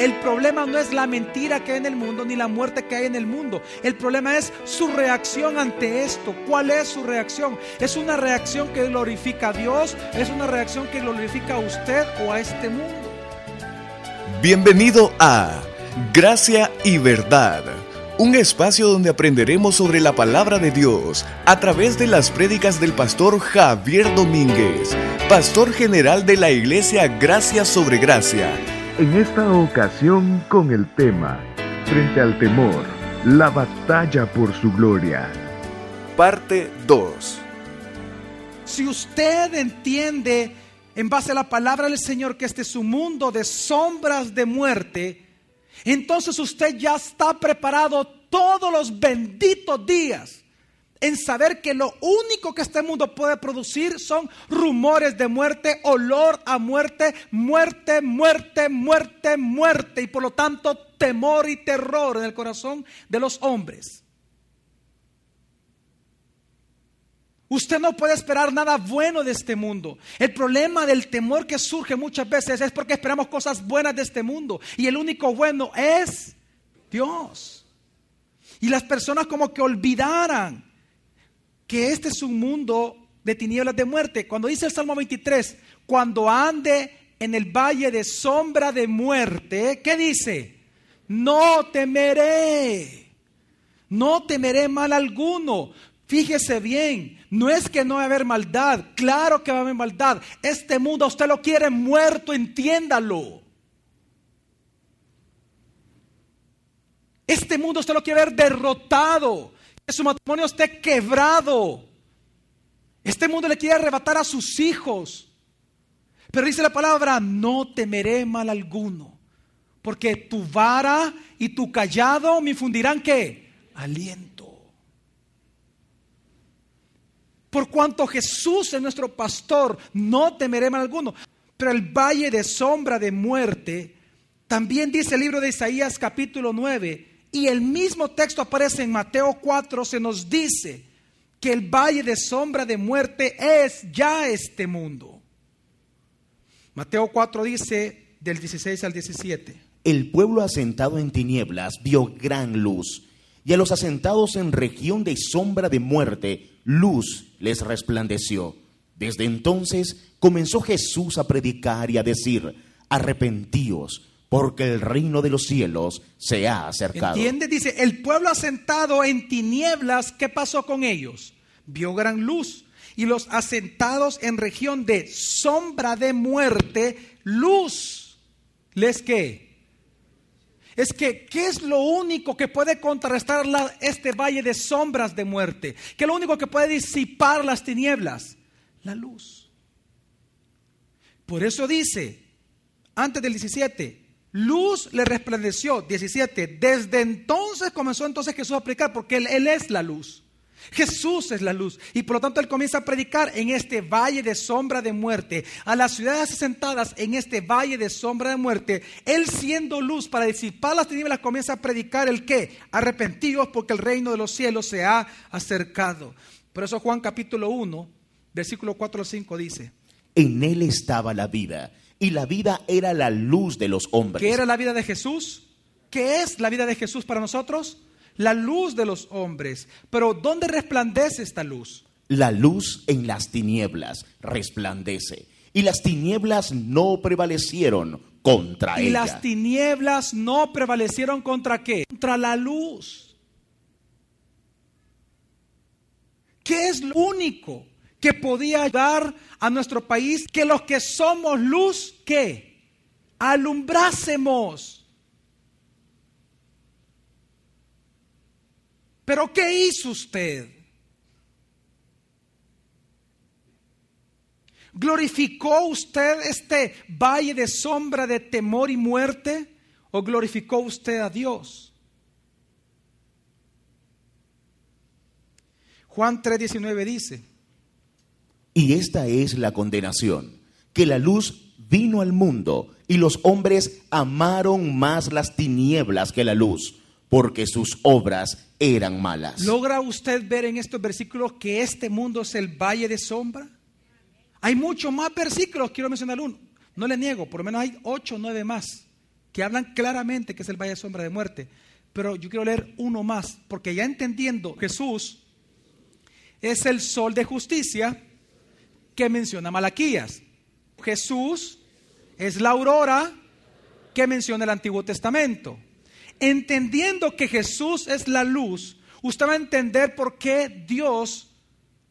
El problema no es la mentira que hay en el mundo ni la muerte que hay en el mundo. El problema es su reacción ante esto. ¿Cuál es su reacción? ¿Es una reacción que glorifica a Dios? ¿Es una reacción que glorifica a usted o a este mundo? Bienvenido a Gracia y Verdad, un espacio donde aprenderemos sobre la palabra de Dios a través de las prédicas del pastor Javier Domínguez, pastor general de la iglesia Gracia sobre Gracia en esta ocasión con el tema Frente al temor, la batalla por su gloria. Parte 2. Si usted entiende en base a la palabra del Señor que este es un mundo de sombras de muerte, entonces usted ya está preparado todos los benditos días en saber que lo único que este mundo puede producir son rumores de muerte, olor a muerte, muerte, muerte, muerte, muerte, y por lo tanto temor y terror en el corazón de los hombres. Usted no puede esperar nada bueno de este mundo. El problema del temor que surge muchas veces es porque esperamos cosas buenas de este mundo. Y el único bueno es Dios. Y las personas como que olvidaran que este es un mundo de tinieblas de muerte. Cuando dice el Salmo 23, cuando ande en el valle de sombra de muerte, ¿qué dice? No temeré, no temeré mal alguno. Fíjese bien, no es que no va a haber maldad, claro que va a haber maldad. Este mundo usted lo quiere muerto, entiéndalo. Este mundo usted lo quiere ver derrotado su matrimonio esté quebrado. Este mundo le quiere arrebatar a sus hijos. Pero dice la palabra, no temeré mal alguno, porque tu vara y tu callado me infundirán qué? Aliento. Por cuanto Jesús es nuestro pastor, no temeré mal alguno. Pero el valle de sombra de muerte, también dice el libro de Isaías capítulo 9, y el mismo texto aparece en Mateo 4, se nos dice que el valle de sombra de muerte es ya este mundo. Mateo 4 dice del 16 al 17. El pueblo asentado en tinieblas vio gran luz, y a los asentados en región de sombra de muerte, luz les resplandeció. Desde entonces comenzó Jesús a predicar y a decir, arrepentíos porque el reino de los cielos se ha acercado. ¿Entiende? Dice, el pueblo asentado en tinieblas, ¿qué pasó con ellos? Vio gran luz. Y los asentados en región de sombra de muerte, luz. ¿Les qué? Es que, ¿qué es lo único que puede contrarrestar este valle de sombras de muerte? ¿Qué es lo único que puede disipar las tinieblas? La luz. Por eso dice, antes del 17, Luz le resplandeció, 17. Desde entonces comenzó entonces Jesús a predicar, porque él, es la luz. Jesús es la luz. Y por lo tanto Él comienza a predicar en este valle de sombra de muerte. A las ciudades asentadas en este valle de sombra de muerte. Él siendo luz para disipar las tinieblas comienza a predicar el qué. Arrepentidos porque el reino de los cielos se ha acercado. Por eso Juan capítulo 1, versículo 4 al 5 dice. En Él estaba la vida y la vida era la luz de los hombres. ¿Qué era la vida de Jesús? ¿Qué es la vida de Jesús para nosotros? La luz de los hombres. Pero ¿dónde resplandece esta luz? La luz en las tinieblas resplandece. Y las tinieblas no prevalecieron contra ella. Y las tinieblas no prevalecieron contra qué? Contra la luz. ¿Qué es lo único que podía dar a nuestro país que los que somos luz, que alumbrásemos. Pero ¿qué hizo usted? ¿Glorificó usted este valle de sombra de temor y muerte? ¿O glorificó usted a Dios? Juan 3:19 dice, y esta es la condenación, que la luz vino al mundo y los hombres amaron más las tinieblas que la luz, porque sus obras eran malas. ¿Logra usted ver en estos versículos que este mundo es el valle de sombra? Hay muchos más versículos, quiero mencionar uno. No le niego, por lo menos hay ocho o nueve más. que hablan claramente que es el valle de sombra de muerte. Pero yo quiero leer uno más, porque ya entendiendo Jesús es el sol de justicia que menciona Malaquías. Jesús es la aurora que menciona el Antiguo Testamento. Entendiendo que Jesús es la luz, usted va a entender por qué Dios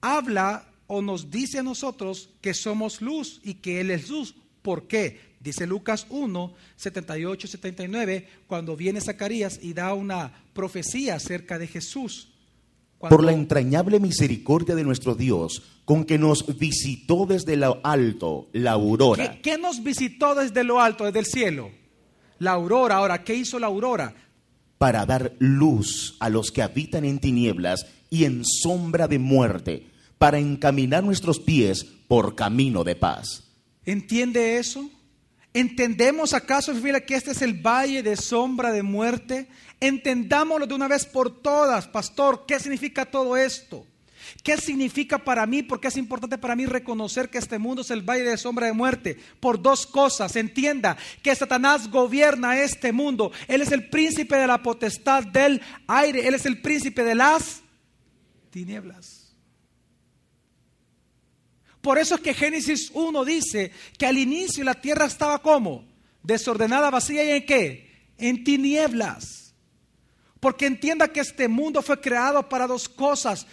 habla o nos dice a nosotros que somos luz y que Él es luz. ¿Por qué? Dice Lucas 1, 78, 79, cuando viene Zacarías y da una profecía acerca de Jesús. Por la entrañable misericordia de nuestro Dios, con que nos visitó desde lo alto la aurora. ¿Qué, ¿Qué, nos visitó desde lo alto, desde el cielo? La aurora. Ahora, ¿qué hizo la aurora? Para dar luz a los que habitan en tinieblas y en sombra de muerte, para encaminar nuestros pies por camino de paz. ¿Entiende eso? ¿Entendemos acaso, familia, que este es el valle de sombra de muerte? Entendámoslo de una vez por todas, pastor, ¿qué significa todo esto? ¿Qué significa para mí? Porque es importante para mí reconocer que este mundo es el valle de sombra de muerte. Por dos cosas. Entienda que Satanás gobierna este mundo. Él es el príncipe de la potestad del aire. Él es el príncipe de las tinieblas. Por eso es que Génesis 1 dice que al inicio la tierra estaba como desordenada, vacía y en qué? En tinieblas. Porque entienda que este mundo fue creado para dos cosas,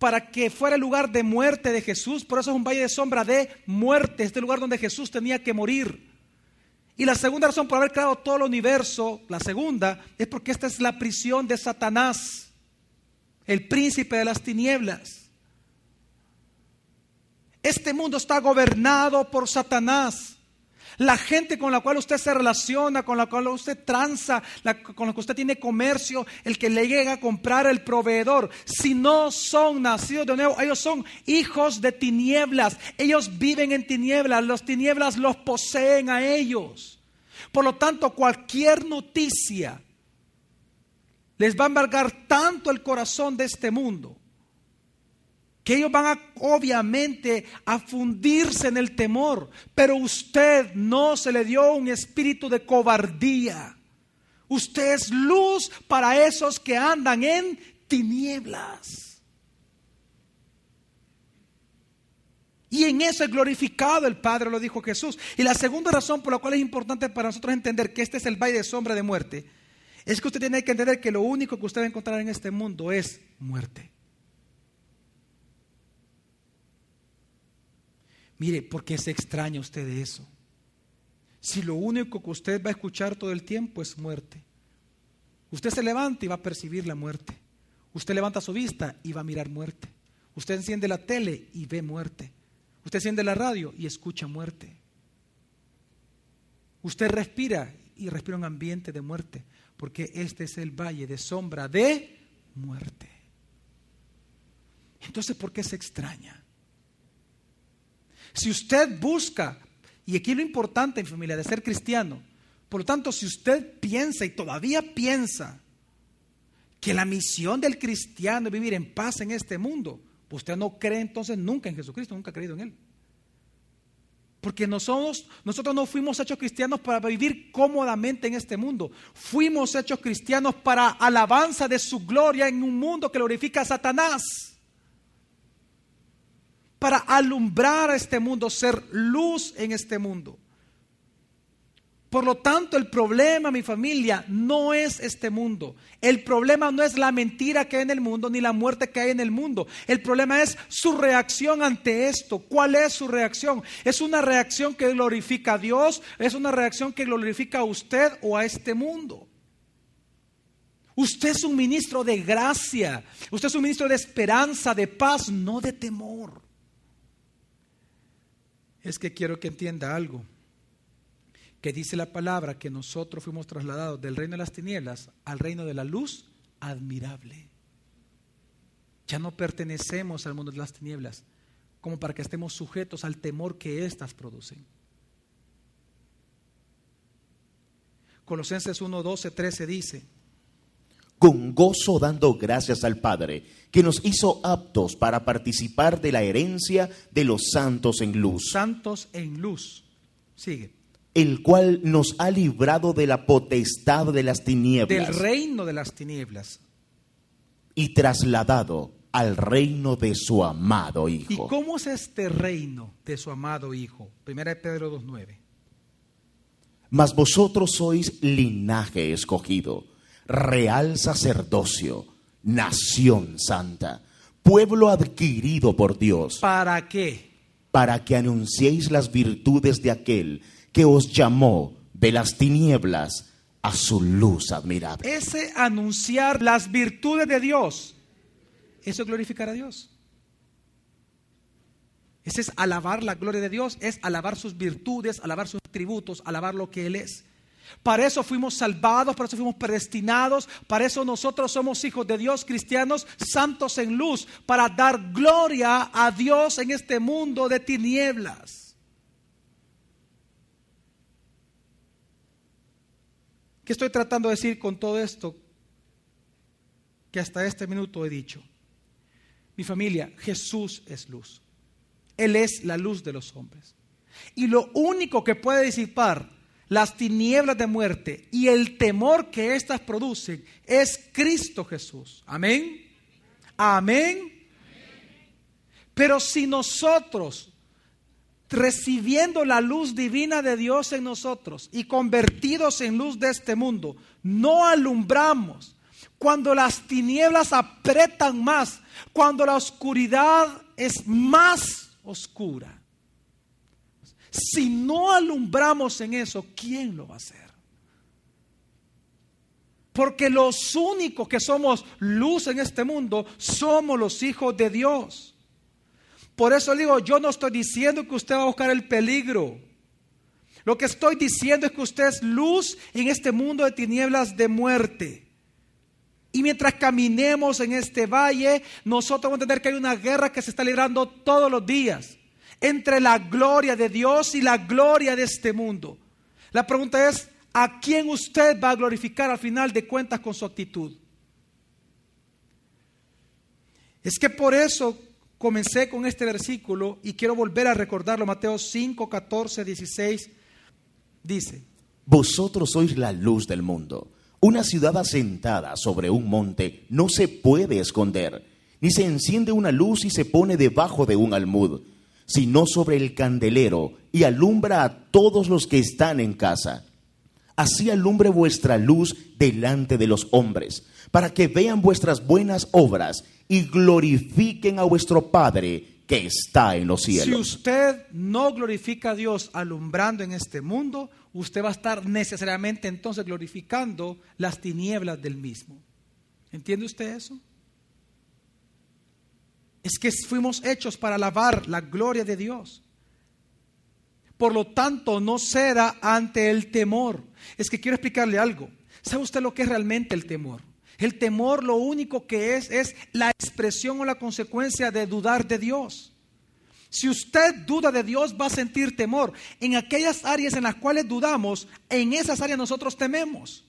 para que fuera el lugar de muerte de Jesús, por eso es un valle de sombra de muerte, este lugar donde Jesús tenía que morir. Y la segunda razón por haber creado todo el universo, la segunda, es porque esta es la prisión de Satanás, el príncipe de las tinieblas. Este mundo está gobernado por Satanás. La gente con la cual usted se relaciona, con la cual usted tranza, con la que usted tiene comercio, el que le llega a comprar el proveedor, si no son nacidos de nuevo, ellos son hijos de tinieblas. Ellos viven en tinieblas, los tinieblas los poseen a ellos. Por lo tanto, cualquier noticia les va a embargar tanto el corazón de este mundo que ellos van obviamente a fundirse en el temor, pero usted no se le dio un espíritu de cobardía. Usted es luz para esos que andan en tinieblas. Y en eso es glorificado el Padre, lo dijo Jesús. Y la segunda razón por la cual es importante para nosotros entender que este es el valle de sombra de muerte, es que usted tiene que entender que lo único que usted va a encontrar en este mundo es muerte. Mire, ¿por qué se extraña usted de eso? Si lo único que usted va a escuchar todo el tiempo es muerte. Usted se levanta y va a percibir la muerte. Usted levanta su vista y va a mirar muerte. Usted enciende la tele y ve muerte. Usted enciende la radio y escucha muerte. Usted respira y respira un ambiente de muerte, porque este es el valle de sombra de muerte. Entonces, ¿por qué se extraña? Si usted busca, y aquí lo importante en familia de ser cristiano, por lo tanto, si usted piensa y todavía piensa que la misión del cristiano es vivir en paz en este mundo, usted no cree entonces nunca en Jesucristo, nunca ha creído en Él. Porque nosotros, nosotros no fuimos hechos cristianos para vivir cómodamente en este mundo. Fuimos hechos cristianos para alabanza de su gloria en un mundo que glorifica a Satanás para alumbrar a este mundo, ser luz en este mundo. Por lo tanto, el problema, mi familia, no es este mundo. El problema no es la mentira que hay en el mundo ni la muerte que hay en el mundo. El problema es su reacción ante esto. ¿Cuál es su reacción? ¿Es una reacción que glorifica a Dios? ¿Es una reacción que glorifica a usted o a este mundo? Usted es un ministro de gracia. Usted es un ministro de esperanza, de paz, no de temor es que quiero que entienda algo, que dice la palabra que nosotros fuimos trasladados del reino de las tinieblas al reino de la luz admirable. Ya no pertenecemos al mundo de las tinieblas como para que estemos sujetos al temor que éstas producen. Colosenses 1, 12, 13 dice, con gozo dando gracias al Padre, que nos hizo aptos para participar de la herencia de los santos en luz. Santos en luz. Sigue. el cual nos ha librado de la potestad de las del tinieblas reino de las tinieblas. y trasladado al reino de su amado ¿Y Hijo. cómo es este reino de su amado Hijo? Primera de Pedro 2.9. Mas vosotros sois linaje escogido, real sacerdocio, nación santa, pueblo adquirido por Dios, ¿Para qué? para que anunciéis las virtudes de aquel que os llamó de las tinieblas a su luz admirable. Ese anunciar las virtudes de Dios, eso es glorificar a Dios. Ese es alabar la gloria de Dios, es alabar sus virtudes, alabar sus atributos, alabar lo que Él es. Para eso fuimos salvados, para eso fuimos predestinados, para eso nosotros somos hijos de Dios, cristianos, santos en luz, para dar gloria a Dios en este mundo de tinieblas. ¿Qué estoy tratando de decir con todo esto que hasta este minuto he dicho? Mi familia, Jesús es luz. Él es la luz de los hombres. Y lo único que puede disipar las tinieblas de muerte y el temor que éstas producen es Cristo Jesús. Amén. Amén. Pero si nosotros, recibiendo la luz divina de Dios en nosotros y convertidos en luz de este mundo, no alumbramos, cuando las tinieblas apretan más, cuando la oscuridad es más oscura, si no alumbramos en eso, ¿quién lo va a hacer? Porque los únicos que somos luz en este mundo somos los hijos de Dios. Por eso digo, yo no estoy diciendo que usted va a buscar el peligro. Lo que estoy diciendo es que usted es luz en este mundo de tinieblas de muerte. Y mientras caminemos en este valle, nosotros vamos a entender que hay una guerra que se está librando todos los días entre la gloria de Dios y la gloria de este mundo. La pregunta es, ¿a quién usted va a glorificar al final de cuentas con su actitud? Es que por eso comencé con este versículo y quiero volver a recordarlo. Mateo 5, 14, 16 dice, Vosotros sois la luz del mundo. Una ciudad asentada sobre un monte no se puede esconder, ni se enciende una luz y se pone debajo de un almud, sino sobre el candelero y alumbra a todos los que están en casa. Así alumbre vuestra luz delante de los hombres, para que vean vuestras buenas obras y glorifiquen a vuestro Padre que está en los si cielos. usted no glorifica a Dios alumbrando en este mundo, usted va a estar necesariamente entonces glorificando las tinieblas del mismo. ¿Entiende usted eso? Es que fuimos hechos para alabar la gloria de Dios. Por lo tanto, no ceda ante el temor. Es que quiero explicarle algo. ¿Sabe usted lo que es realmente el temor? El temor lo único que es es la expresión o la consecuencia de dudar de Dios. Si usted duda de Dios, va a sentir temor. En aquellas áreas en las cuales dudamos, en esas áreas nosotros tememos.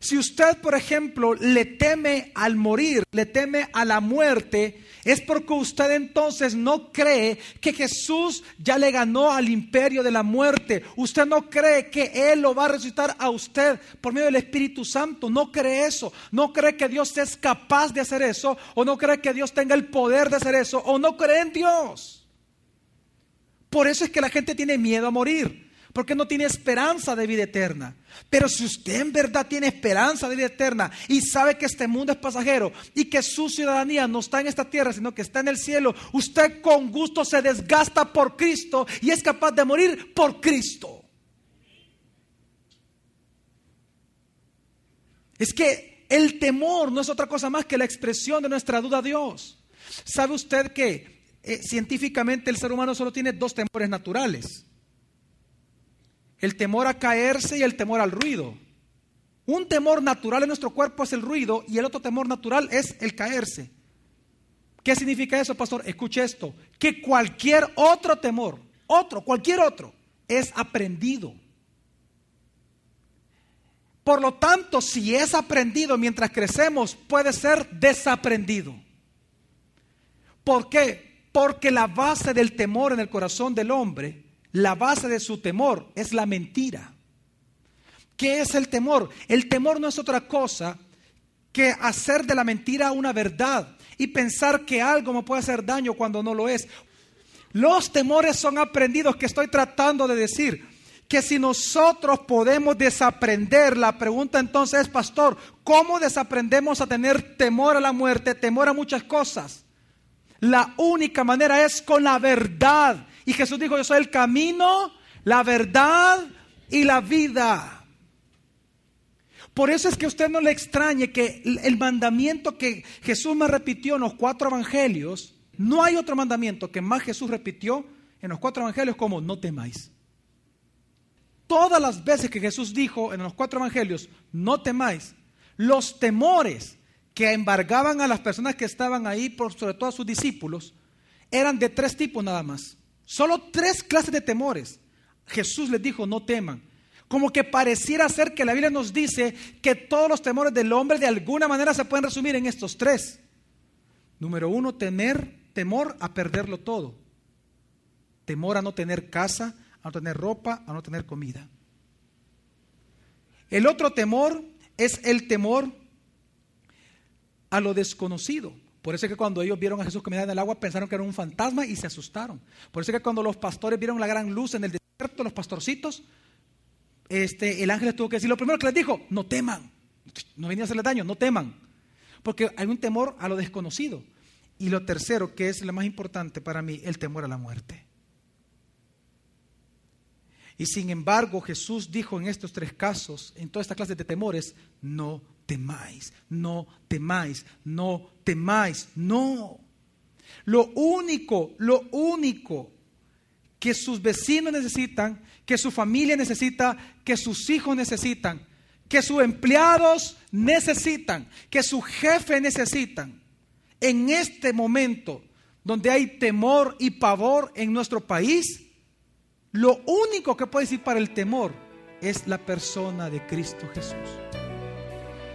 Si usted, por ejemplo, le teme al morir, le teme a la muerte, es porque usted entonces no cree que Jesús ya le ganó al imperio de la muerte. Usted no cree que Él lo va a resucitar a usted por medio del Espíritu Santo. No cree eso. No cree que Dios es capaz de hacer eso. O no cree que Dios tenga el poder de hacer eso. O no cree en Dios. Por eso es que la gente tiene miedo a morir porque no tiene esperanza de vida eterna. Pero si usted en verdad tiene esperanza de vida eterna y sabe que este mundo es pasajero y que su ciudadanía no está en esta tierra, sino que está en el cielo, usted con gusto se desgasta por Cristo y es capaz de morir por Cristo. Es que el temor no es otra cosa más que la expresión de nuestra duda a Dios. ¿Sabe usted que eh, científicamente el ser humano solo tiene dos temores naturales? El temor a caerse y el temor al ruido. Un temor natural en nuestro cuerpo es el ruido y el otro temor natural es el caerse. ¿Qué significa eso, pastor? Escuche esto, que cualquier otro temor, otro, cualquier otro, es aprendido. Por lo tanto, si es aprendido mientras crecemos, puede ser desaprendido. ¿Por qué? Porque la base del temor en el corazón del hombre, la base de su temor es la mentira. ¿Qué es el temor? El temor no es otra cosa que hacer de la mentira una verdad y pensar que algo me puede hacer daño cuando no lo es. Los temores son aprendidos que estoy tratando de decir. Que si nosotros podemos desaprender, la pregunta entonces es, pastor, ¿cómo desaprendemos a tener temor a la muerte, temor a muchas cosas? La única manera es con la verdad. Y Jesús dijo, yo soy el camino, la verdad y la vida. Por eso es que usted no le extrañe que el mandamiento que Jesús me repitió en los cuatro evangelios, no hay otro mandamiento que más Jesús repitió en los cuatro evangelios como no temáis. Todas las veces que Jesús dijo en los cuatro evangelios, no temáis, los temores que embargaban a las personas que estaban ahí, sobre todo a sus discípulos, eran de tres tipos nada más. Solo tres clases de temores. Jesús les dijo, no teman. Como que pareciera ser que la Biblia nos dice que todos los temores del hombre de alguna manera se pueden resumir en estos tres. Número uno, temer, temor a perderlo todo. Temor a no tener casa, a no tener ropa, a no tener comida. El otro temor es el temor a lo desconocido. Por eso es que cuando ellos vieron a Jesús caminar en el agua pensaron que era un fantasma y se asustaron. Por eso es que cuando los pastores vieron la gran luz en el desierto, los pastorcitos, este, el ángel tuvo que decir, lo primero que les dijo, no teman, no venía a hacerle daño, no teman, porque hay un temor a lo desconocido. Y lo tercero, que es lo más importante para mí, el temor a la muerte. Y sin embargo, Jesús dijo en estos tres casos, en todas estas clases de temores, no temáis, no temáis, no temáis, no. Lo único, lo único que sus vecinos necesitan, que su familia necesita, que sus hijos necesitan, que sus empleados necesitan, que su jefe necesitan, en este momento donde hay temor y pavor en nuestro país, lo único que puede decir para el temor es la persona de Cristo Jesús.